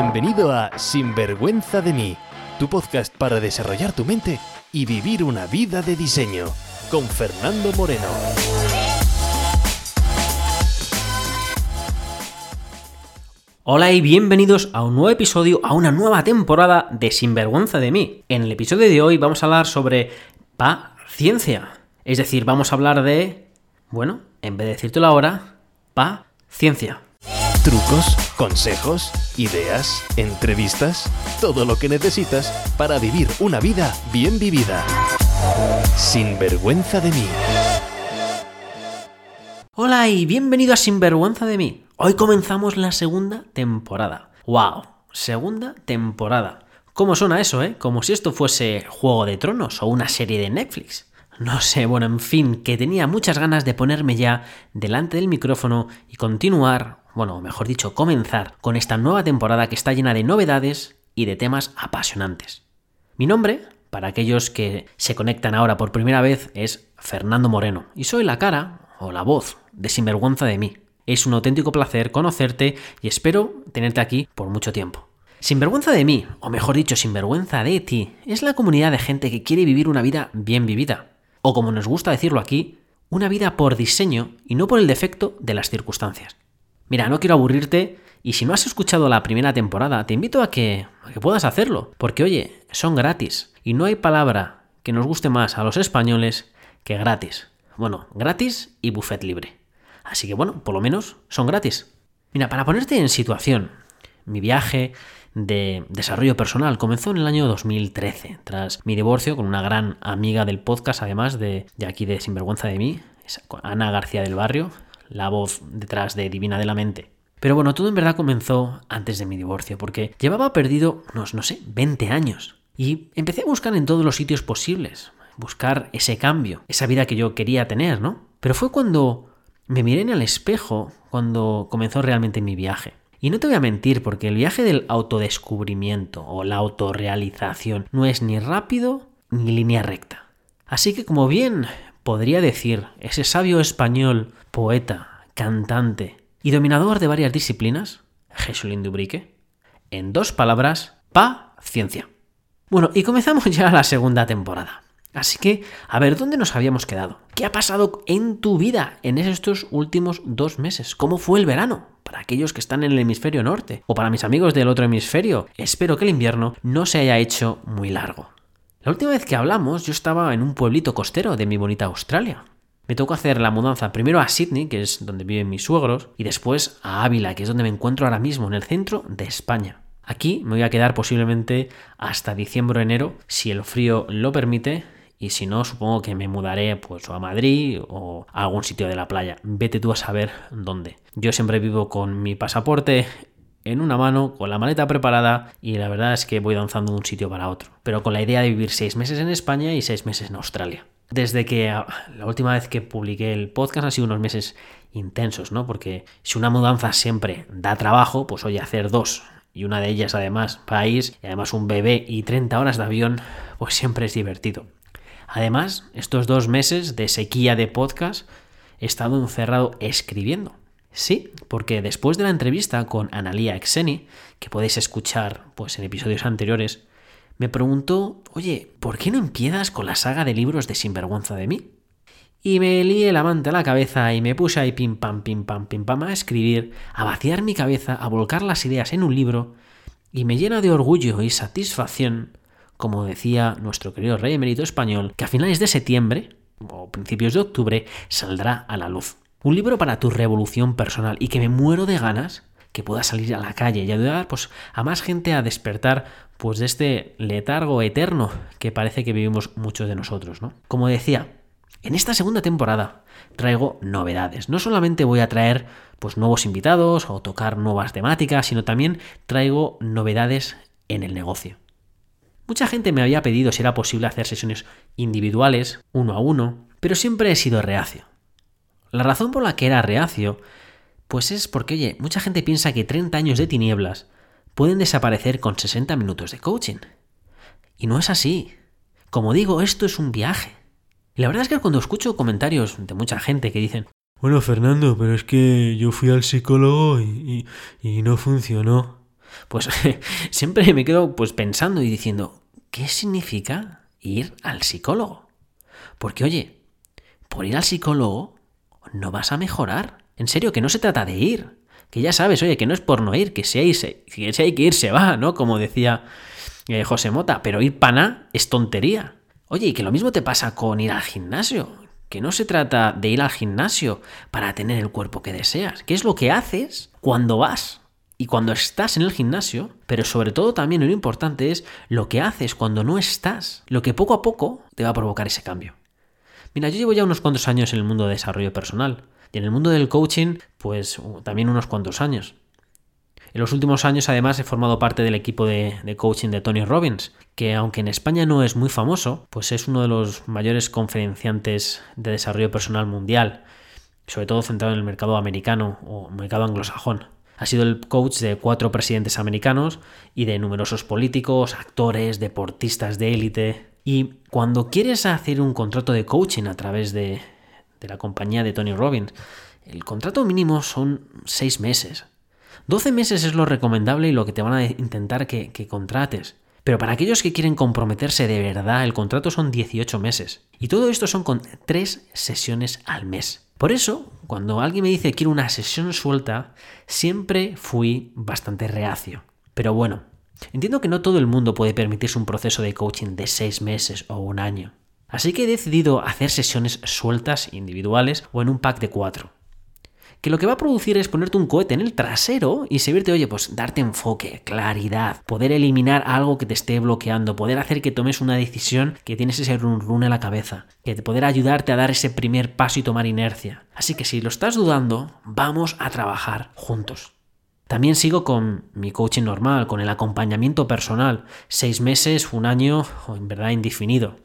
Bienvenido a Sinvergüenza de mí, tu podcast para desarrollar tu mente y vivir una vida de diseño, con Fernando Moreno. Hola y bienvenidos a un nuevo episodio, a una nueva temporada de Sinvergüenza de mí. En el episodio de hoy vamos a hablar sobre paciencia. Es decir, vamos a hablar de... Bueno, en vez de decírtelo ahora, paciencia. Trucos, consejos, ideas, entrevistas, todo lo que necesitas para vivir una vida bien vivida. Sinvergüenza de mí. Hola y bienvenido a Sinvergüenza de mí. Hoy comenzamos la segunda temporada. ¡Wow! Segunda temporada. ¿Cómo suena eso, eh? Como si esto fuese Juego de Tronos o una serie de Netflix. No sé, bueno, en fin, que tenía muchas ganas de ponerme ya delante del micrófono y continuar, bueno, mejor dicho, comenzar con esta nueva temporada que está llena de novedades y de temas apasionantes. Mi nombre, para aquellos que se conectan ahora por primera vez, es Fernando Moreno y soy la cara o la voz de Sinvergüenza de mí. Es un auténtico placer conocerte y espero tenerte aquí por mucho tiempo. Sinvergüenza de mí, o mejor dicho, sinvergüenza de ti, es la comunidad de gente que quiere vivir una vida bien vivida. O como nos gusta decirlo aquí, una vida por diseño y no por el defecto de las circunstancias. Mira, no quiero aburrirte y si no has escuchado la primera temporada, te invito a que, a que puedas hacerlo, porque oye, son gratis y no hay palabra que nos guste más a los españoles que gratis. Bueno, gratis y buffet libre. Así que bueno, por lo menos son gratis. Mira, para ponerte en situación, mi viaje de desarrollo personal comenzó en el año 2013, tras mi divorcio con una gran amiga del podcast, además de, de aquí de Sinvergüenza de mí, Ana García del Barrio, la voz detrás de Divina de la Mente. Pero bueno, todo en verdad comenzó antes de mi divorcio, porque llevaba perdido unos, no sé, 20 años. Y empecé a buscar en todos los sitios posibles, buscar ese cambio, esa vida que yo quería tener, ¿no? Pero fue cuando me miré en el espejo, cuando comenzó realmente mi viaje. Y no te voy a mentir, porque el viaje del autodescubrimiento o la autorrealización no es ni rápido ni línea recta. Así que como bien podría decir ese sabio español, poeta, cantante y dominador de varias disciplinas, Jesulín Dubrique, en dos palabras, paciencia. Bueno, y comenzamos ya la segunda temporada. Así que, a ver, ¿dónde nos habíamos quedado? ¿Qué ha pasado en tu vida en estos últimos dos meses? ¿Cómo fue el verano? Para aquellos que están en el hemisferio norte o para mis amigos del otro hemisferio, espero que el invierno no se haya hecho muy largo. La última vez que hablamos yo estaba en un pueblito costero de mi bonita Australia. Me tocó hacer la mudanza primero a Sydney, que es donde viven mis suegros, y después a Ávila, que es donde me encuentro ahora mismo, en el centro de España. Aquí me voy a quedar posiblemente hasta diciembre o enero, si el frío lo permite, y si no, supongo que me mudaré pues a Madrid o a algún sitio de la playa. Vete tú a saber dónde. Yo siempre vivo con mi pasaporte en una mano, con la maleta preparada y la verdad es que voy danzando de un sitio para otro. Pero con la idea de vivir seis meses en España y seis meses en Australia. Desde que ah, la última vez que publiqué el podcast han sido unos meses intensos, ¿no? Porque si una mudanza siempre da trabajo, pues oye, hacer dos y una de ellas además país y además un bebé y 30 horas de avión, pues siempre es divertido. Además, estos dos meses de sequía de podcast he estado encerrado escribiendo. Sí, porque después de la entrevista con Analia Exeni, que podéis escuchar pues, en episodios anteriores, me preguntó, oye, ¿por qué no empiezas con la saga de libros de Sinvergüenza de mí? Y me lié la manta a la cabeza y me puse ahí pim pam, pim pam, pim pam a escribir, a vaciar mi cabeza, a volcar las ideas en un libro, y me llena de orgullo y satisfacción como decía nuestro querido rey emérito español, que a finales de septiembre o principios de octubre saldrá a la luz. Un libro para tu revolución personal y que me muero de ganas que pueda salir a la calle y ayudar pues, a más gente a despertar pues, de este letargo eterno que parece que vivimos muchos de nosotros. ¿no? Como decía, en esta segunda temporada traigo novedades. No solamente voy a traer pues, nuevos invitados o tocar nuevas temáticas, sino también traigo novedades en el negocio. Mucha gente me había pedido si era posible hacer sesiones individuales, uno a uno, pero siempre he sido reacio. La razón por la que era reacio, pues es porque, oye, mucha gente piensa que 30 años de tinieblas pueden desaparecer con 60 minutos de coaching. Y no es así. Como digo, esto es un viaje. Y la verdad es que cuando escucho comentarios de mucha gente que dicen, bueno, Fernando, pero es que yo fui al psicólogo y, y, y no funcionó. Pues siempre me quedo pues pensando y diciendo, ¿qué significa ir al psicólogo? Porque oye, por ir al psicólogo no vas a mejorar. En serio, que no se trata de ir. Que ya sabes, oye, que no es por no ir, que si hay, que, si que ir se va, ¿no? Como decía eh, José Mota, pero ir pana es tontería. Oye, y que lo mismo te pasa con ir al gimnasio, que no se trata de ir al gimnasio para tener el cuerpo que deseas, que es lo que haces cuando vas y cuando estás en el gimnasio, pero sobre todo también lo importante es lo que haces cuando no estás, lo que poco a poco te va a provocar ese cambio. Mira, yo llevo ya unos cuantos años en el mundo de desarrollo personal y en el mundo del coaching, pues también unos cuantos años. En los últimos años además he formado parte del equipo de, coaching de Tony Robbins, que aunque en España no es muy famoso, pues es uno de los mayores conferenciantes de desarrollo personal mundial, sobre todo centrado en el mercado americano o mercado anglosajón. Ha sido el coach de cuatro presidentes americanos y de numerosos políticos, actores, deportistas de élite. Y cuando quieres hacer un contrato de coaching a través de, la compañía de Tony Robbins, el contrato mínimo son seis meses. 12 meses es lo recomendable y lo que te van a intentar que, contrates. Pero para aquellos que quieren comprometerse de verdad, el contrato son 18 meses. Y todo esto son con 3 sesiones al mes. Por eso, cuando alguien me dice quiero una sesión suelta, siempre fui bastante reacio. Pero bueno, entiendo que no todo el mundo puede permitirse un proceso de coaching de 6 meses o un año. Así que he decidido hacer sesiones sueltas individuales o en un pack de 4 que lo que va a producir es ponerte un cohete en el trasero y servirte, oye, pues darte enfoque, claridad, poder eliminar algo que te esté bloqueando, poder hacer que tomes una decisión que tienes ese run run en la cabeza, que te poder ayudarte a dar ese primer paso y tomar inercia. Así que si lo estás dudando, vamos a trabajar juntos. También sigo con mi coaching normal, con el acompañamiento personal, seis meses, un año o en verdad indefinido.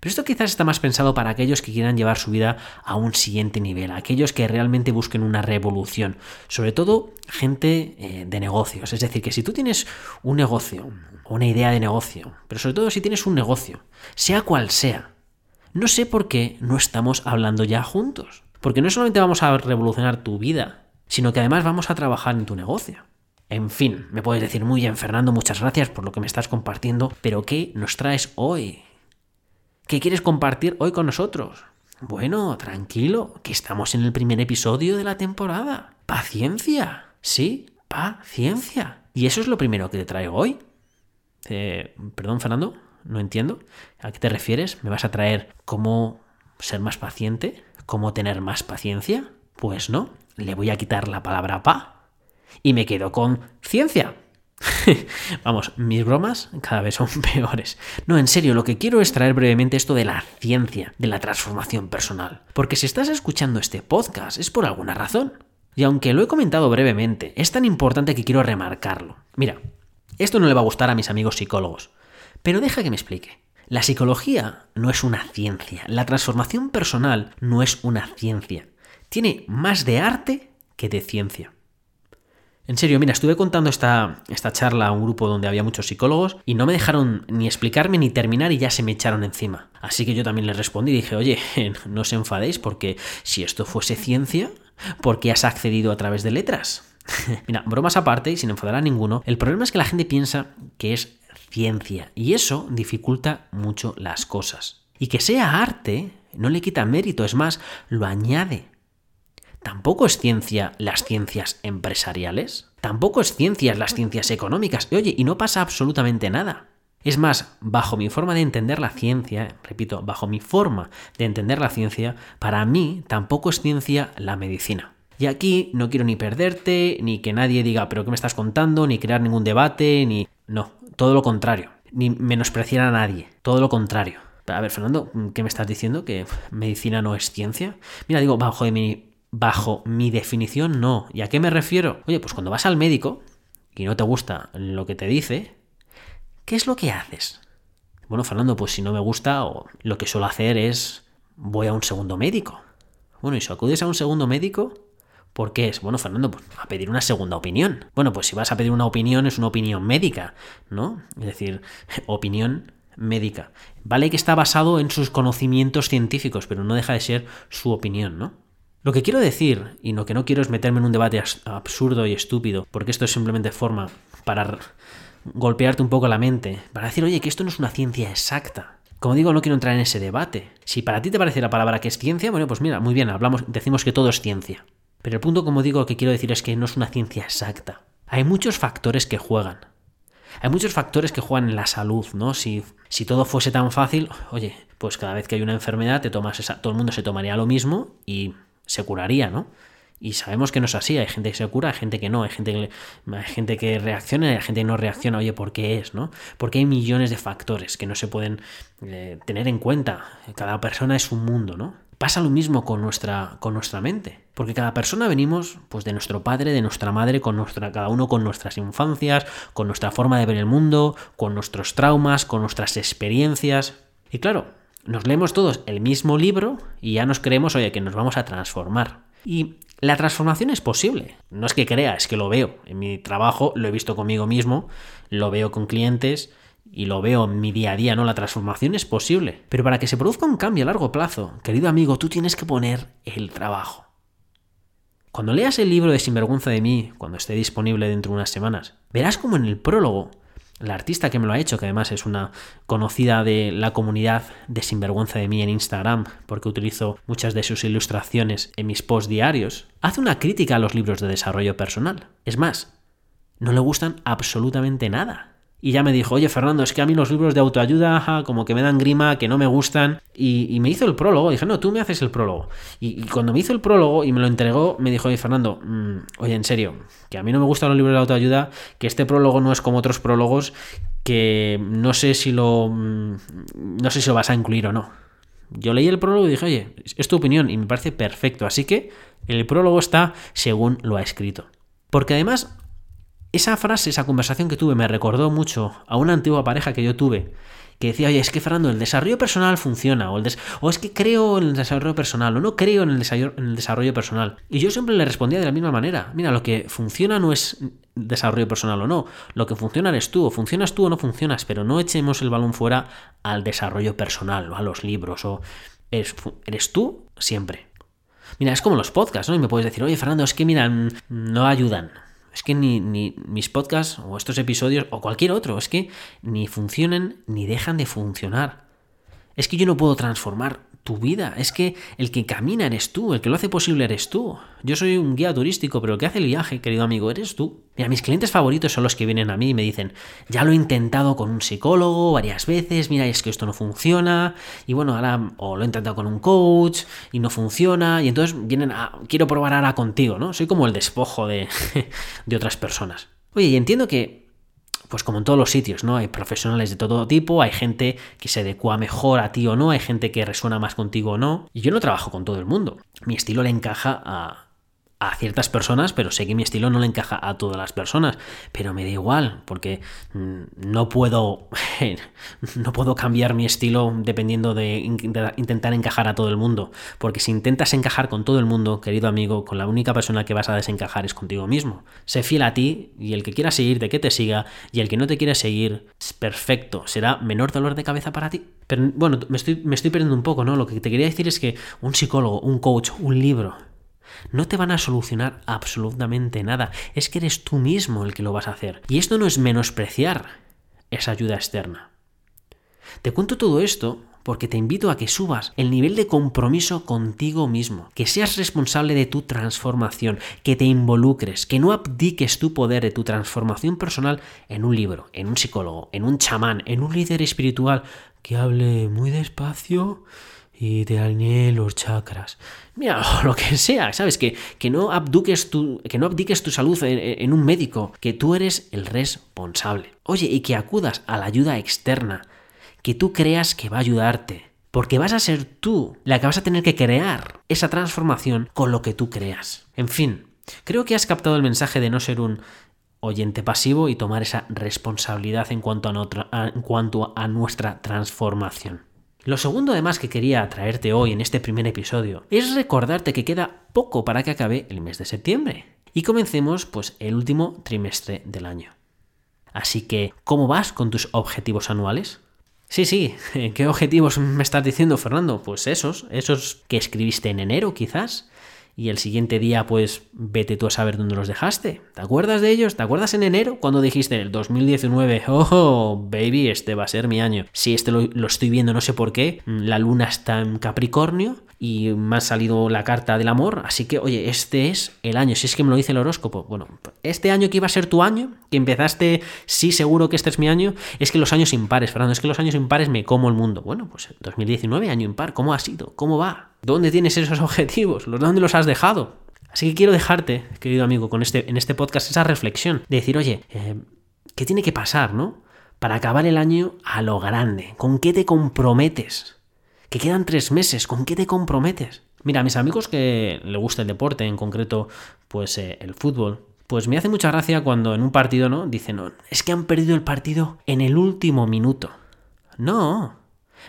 Pero esto quizás está más pensado para aquellos que quieran llevar su vida a un siguiente nivel, aquellos que realmente busquen una revolución, sobre todo gente eh, de negocios. Es decir, que si tú tienes un negocio, una idea de negocio, pero sobre todo si tienes un negocio, sea cual sea, no sé por qué no estamos hablando ya juntos. Porque no solamente vamos a revolucionar tu vida, sino que además vamos a trabajar en tu negocio. En fin, me puedes decir muy bien, Fernando, muchas gracias por lo que me estás compartiendo, pero ¿qué nos traes hoy? ¿Qué quieres compartir hoy con nosotros? Bueno, tranquilo, que estamos en el primer episodio de la temporada. Paciencia. Sí, paciencia. Y eso es lo primero que te traigo hoy. Eh, perdón, Fernando, no entiendo. ¿A qué te refieres? ¿Me vas a traer cómo ser más paciente? ¿Cómo tener más paciencia? Pues no, le voy a quitar la palabra pa y me quedo con ciencia. Vamos, mis bromas cada vez son peores. No, en serio, lo que quiero es traer brevemente esto de la ciencia, de la transformación personal. Porque si estás escuchando este podcast es por alguna razón. Y aunque lo he comentado brevemente, es tan importante que quiero remarcarlo. Mira, esto no le va a gustar a mis amigos psicólogos, pero deja que me explique. La psicología no es una ciencia, la transformación personal no es una ciencia. Tiene más de arte que de ciencia. En serio, mira, estuve contando esta, esta charla a un grupo donde había muchos psicólogos y no me dejaron ni explicarme ni terminar y ya se me echaron encima. Así que yo también les respondí y dije, oye, no os enfadéis porque si esto fuese ciencia, ¿por qué has accedido a través de letras? mira, bromas aparte y sin enfadar a ninguno, el problema es que la gente piensa que es ciencia y eso dificulta mucho las cosas. Y que sea arte no le quita mérito, es más, lo añade. ¿Tampoco es ciencia las ciencias empresariales? ¿Tampoco es ciencia las ciencias económicas? Y oye, y no pasa absolutamente nada. Es más, bajo mi forma de entender la ciencia, repito, bajo mi forma de entender la ciencia, para mí tampoco es ciencia la medicina. Y aquí no quiero ni perderte, ni que nadie diga, pero ¿qué me estás contando? Ni crear ningún debate, ni... No, todo lo contrario. Ni menospreciar a nadie, todo lo contrario. A ver, Fernando, ¿qué me estás diciendo? ¿Que medicina no es ciencia? Mira, digo, bajo de mi Bajo mi definición, no. ¿Y a qué me refiero? Oye, pues cuando vas al médico y no te gusta lo que te dice, ¿qué es lo que haces? Bueno, Fernando, pues si no me gusta, o lo que suelo hacer es voy a un segundo médico. Bueno, y si acudes a un segundo médico, ¿por qué es? Bueno, Fernando, pues a pedir una segunda opinión. Bueno, pues si vas a pedir una opinión, es una opinión médica, ¿no? Es decir, opinión médica. Vale que está basado en sus conocimientos científicos, pero no deja de ser su opinión, ¿no? Lo que quiero decir, y lo que no quiero es meterme en un debate absurdo y estúpido, porque esto simplemente forma para golpearte un poco la mente, para decir, oye, que esto no es una ciencia exacta. Como digo, no quiero entrar en ese debate. Si para ti te parece la palabra que es ciencia, bueno, pues mira, muy bien, hablamos, decimos que todo es ciencia. Pero el punto, como digo, que quiero decir es que no es una ciencia exacta. Hay muchos factores que juegan. Hay muchos factores que juegan en la salud, ¿no? Si, si todo fuese tan fácil, oye, pues cada vez que hay una enfermedad, te tomas todo el mundo se tomaría lo mismo y se curaría, ¿no? Y sabemos que no es así, hay gente que se cura, hay gente que no, hay gente que, hay gente que reacciona y hay gente que no reacciona, oye, ¿por qué es? ¿no? Porque hay millones de factores que no se pueden eh, tener en cuenta. Cada persona es un mundo, ¿no? Pasa lo mismo con nuestra, con nuestra mente, porque cada persona venimos pues de nuestro padre, de nuestra madre, con nuestra, cada uno con nuestras infancias, con nuestra forma de ver el mundo, con nuestros traumas, con nuestras experiencias. Y claro, nos leemos todos el mismo libro y ya nos creemos, oye, que nos vamos a transformar. Y la transformación es posible. No es que crea, es que lo veo. En mi trabajo lo he visto conmigo mismo, lo veo con clientes y lo veo en mi día a día, ¿no? La transformación es posible. Pero para que se produzca un cambio a largo plazo, querido amigo, tú tienes que poner el trabajo. Cuando leas el libro de Sinvergüenza de mí, cuando esté disponible dentro de unas semanas, verás como en el prólogo la artista que me lo ha hecho, que además es una conocida de la comunidad de Sinvergüenza de mí en Instagram, porque utilizo muchas de sus ilustraciones en mis posts diarios, hace una crítica a los libros de desarrollo personal. Es más, no le gustan absolutamente nada. Y ya me dijo, oye Fernando, es que a mí los libros de autoayuda como que me dan grima, que no me gustan. Y, me hizo el prólogo. Dije, no, tú me haces el prólogo. Y, cuando me hizo el prólogo y me lo entregó, me dijo, oye Fernando, mm, oye, en serio, que a mí no me gustan los libros de autoayuda, que este prólogo no es como otros prólogos, que no sé si lo, mm, no sé si lo vas a incluir o no. Yo leí el prólogo y dije, oye, es tu opinión y me parece perfecto. Así que el prólogo está según lo ha escrito. Porque además esa frase, esa conversación que tuve me recordó mucho a una antigua pareja que yo tuve, que decía, oye, es que Fernando, el desarrollo personal funciona, o, el o es que creo en el desarrollo personal, o no creo en el, en el desarrollo personal. Y yo siempre le respondía de la misma manera, mira, lo que funciona no es desarrollo personal o no, lo que funciona eres tú, o funcionas tú o no funcionas, pero no echemos el balón fuera al desarrollo personal, o a los libros, o eres tú siempre. Mira, es como los podcasts, ¿no? Y me puedes decir, oye, Fernando, es que mira, no ayudan. Es que ni, ni, mis podcasts o estos episodios o cualquier otro, es que ni funcionan ni dejan de funcionar. Es que yo no puedo transformar tu vida. Es que el que camina eres tú, el que lo hace posible eres tú. Yo soy un guía turístico, pero el que hace el viaje, querido amigo, eres tú. Mira, mis clientes favoritos son los que vienen a mí y me dicen, ya lo he intentado con un psicólogo varias veces, mira, es que esto no funciona, y bueno, ahora, o lo he intentado con un coach y no funciona, y entonces vienen a, quiero probar ahora contigo, ¿no? Soy como el despojo de, de otras personas. Oye, y entiendo que pues como en todos los sitios, ¿no? Hay profesionales de todo tipo, hay gente que se adecua mejor a ti o no, hay gente que resuena más contigo o no. Y yo no trabajo con todo el mundo. Mi estilo le encaja a, a ciertas personas, pero sé que mi estilo no le encaja a todas las personas. Pero me da igual, porque mm, no puedo. no puedo cambiar mi estilo dependiendo de, intentar encajar a todo el mundo. Porque si intentas encajar con todo el mundo, querido amigo, con la única persona que vas a desencajar es contigo mismo. Sé fiel a ti y el que quiera seguirte, que te siga, y el que no te quiere seguir, es perfecto. Será menor dolor de cabeza para ti. Pero bueno, me estoy, me estoy perdiendo un poco, ¿no? Lo que te quería decir es que un psicólogo, un coach, un libro, no te van a solucionar absolutamente nada. Es que eres tú mismo el que lo vas a hacer. Y esto no es menospreciar esa ayuda externa. Te cuento todo esto porque te invito a que subas el nivel de compromiso contigo mismo, que seas responsable de tu transformación, que te involucres, que no abdiques tu poder de tu transformación personal en un libro, en un psicólogo, en un chamán, en un líder espiritual que hable muy despacio y te alinee los chakras. Mira, lo que sea, ¿sabes? Que, que, no, abduques tu, que no abdiques tu salud en, en un médico, que tú eres el responsable. Oye, y que acudas a la ayuda externa, que tú creas que va a ayudarte. Porque vas a ser tú la que vas a tener que crear esa transformación con lo que tú creas. En fin, creo que has captado el mensaje de no ser un oyente pasivo y tomar esa responsabilidad en cuanto a, en cuanto a nuestra transformación. Lo segundo además que quería traerte hoy en este primer episodio es recordarte que queda poco para que acabe el mes de septiembre y comencemos pues el último trimestre del año. Así que, ¿cómo vas con tus objetivos anuales? Sí, sí, ¿qué objetivos me estás diciendo, Fernando? Pues esos, esos que escribiste en enero quizás y el siguiente día pues vete tú a saber dónde los dejaste. ¿Te acuerdas de ellos? ¿Te acuerdas en enero cuando dijiste el 2019, oh, baby, este va a ser mi año? Sí, este lo, lo estoy viendo, no sé por qué, la luna está en Capricornio y me ha salido la carta del amor, así que oye, este es el año, si es que me lo dice el horóscopo. Bueno, este año que iba a ser tu año, que empezaste, sí, seguro que este es mi año, es que los años impares, Fernando, es que los años impares me como el mundo. Bueno, pues 2019, año impar, ¿cómo ha sido? ¿Cómo va? ¿Dónde tienes esos objetivos? ¿Dónde los has dejado? Así que quiero dejarte, querido amigo, con este, en este podcast esa reflexión de decir, oye, eh, ¿qué tiene que pasar, no? Para acabar el año a lo grande. ¿Con qué te comprometes? Que quedan tres meses, ¿con qué te comprometes? Mira, a mis amigos que le gusta el deporte, en concreto, pues eh, el fútbol, pues me hace mucha gracia cuando en un partido, ¿no? Dicen, no, es que han perdido el partido en el último minuto. No,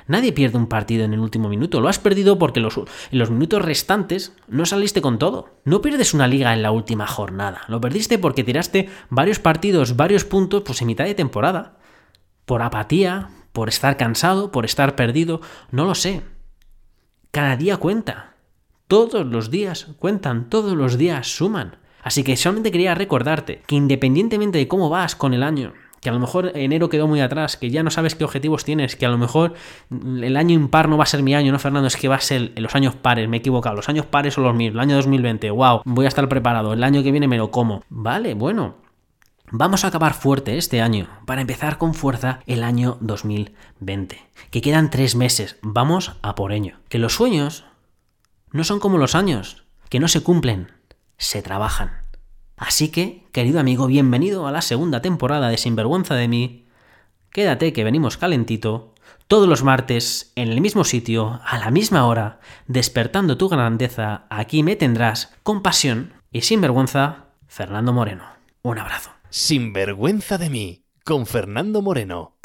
nadie pierde un partido en el último minuto. Lo has perdido porque los, en los minutos restantes no saliste con todo. No pierdes una liga en la última jornada. Lo perdiste porque tiraste varios partidos, varios puntos, pues en mitad de temporada. Por apatía, por estar cansado, por estar perdido, no lo sé. Cada día cuenta. Todos los días cuentan, todos los días suman. Así que solamente quería recordarte que independientemente de cómo vas con el año, que a lo mejor enero quedó muy atrás, que ya no sabes qué objetivos tienes, que a lo mejor el año impar no va a ser mi año, no Fernando, es que va a ser los años pares, me he equivocado, los años pares son los míos, el año 2020, wow, voy a estar preparado, el año que viene me lo como. Vale, bueno, Vamos a acabar fuerte este año para empezar con fuerza el año 2020. Que quedan tres meses, vamos a por ello. Que los sueños no son como los años, que no se cumplen, se trabajan. Así que, querido amigo, bienvenido a la segunda temporada de Sinvergüenza de mí. Quédate que venimos calentito, todos los martes, en el mismo sitio, a la misma hora, despertando tu grandeza, aquí me tendrás con pasión y sin vergüenza, Fernando Moreno. Un abrazo. Sin vergüenza de mí, con Fernando Moreno.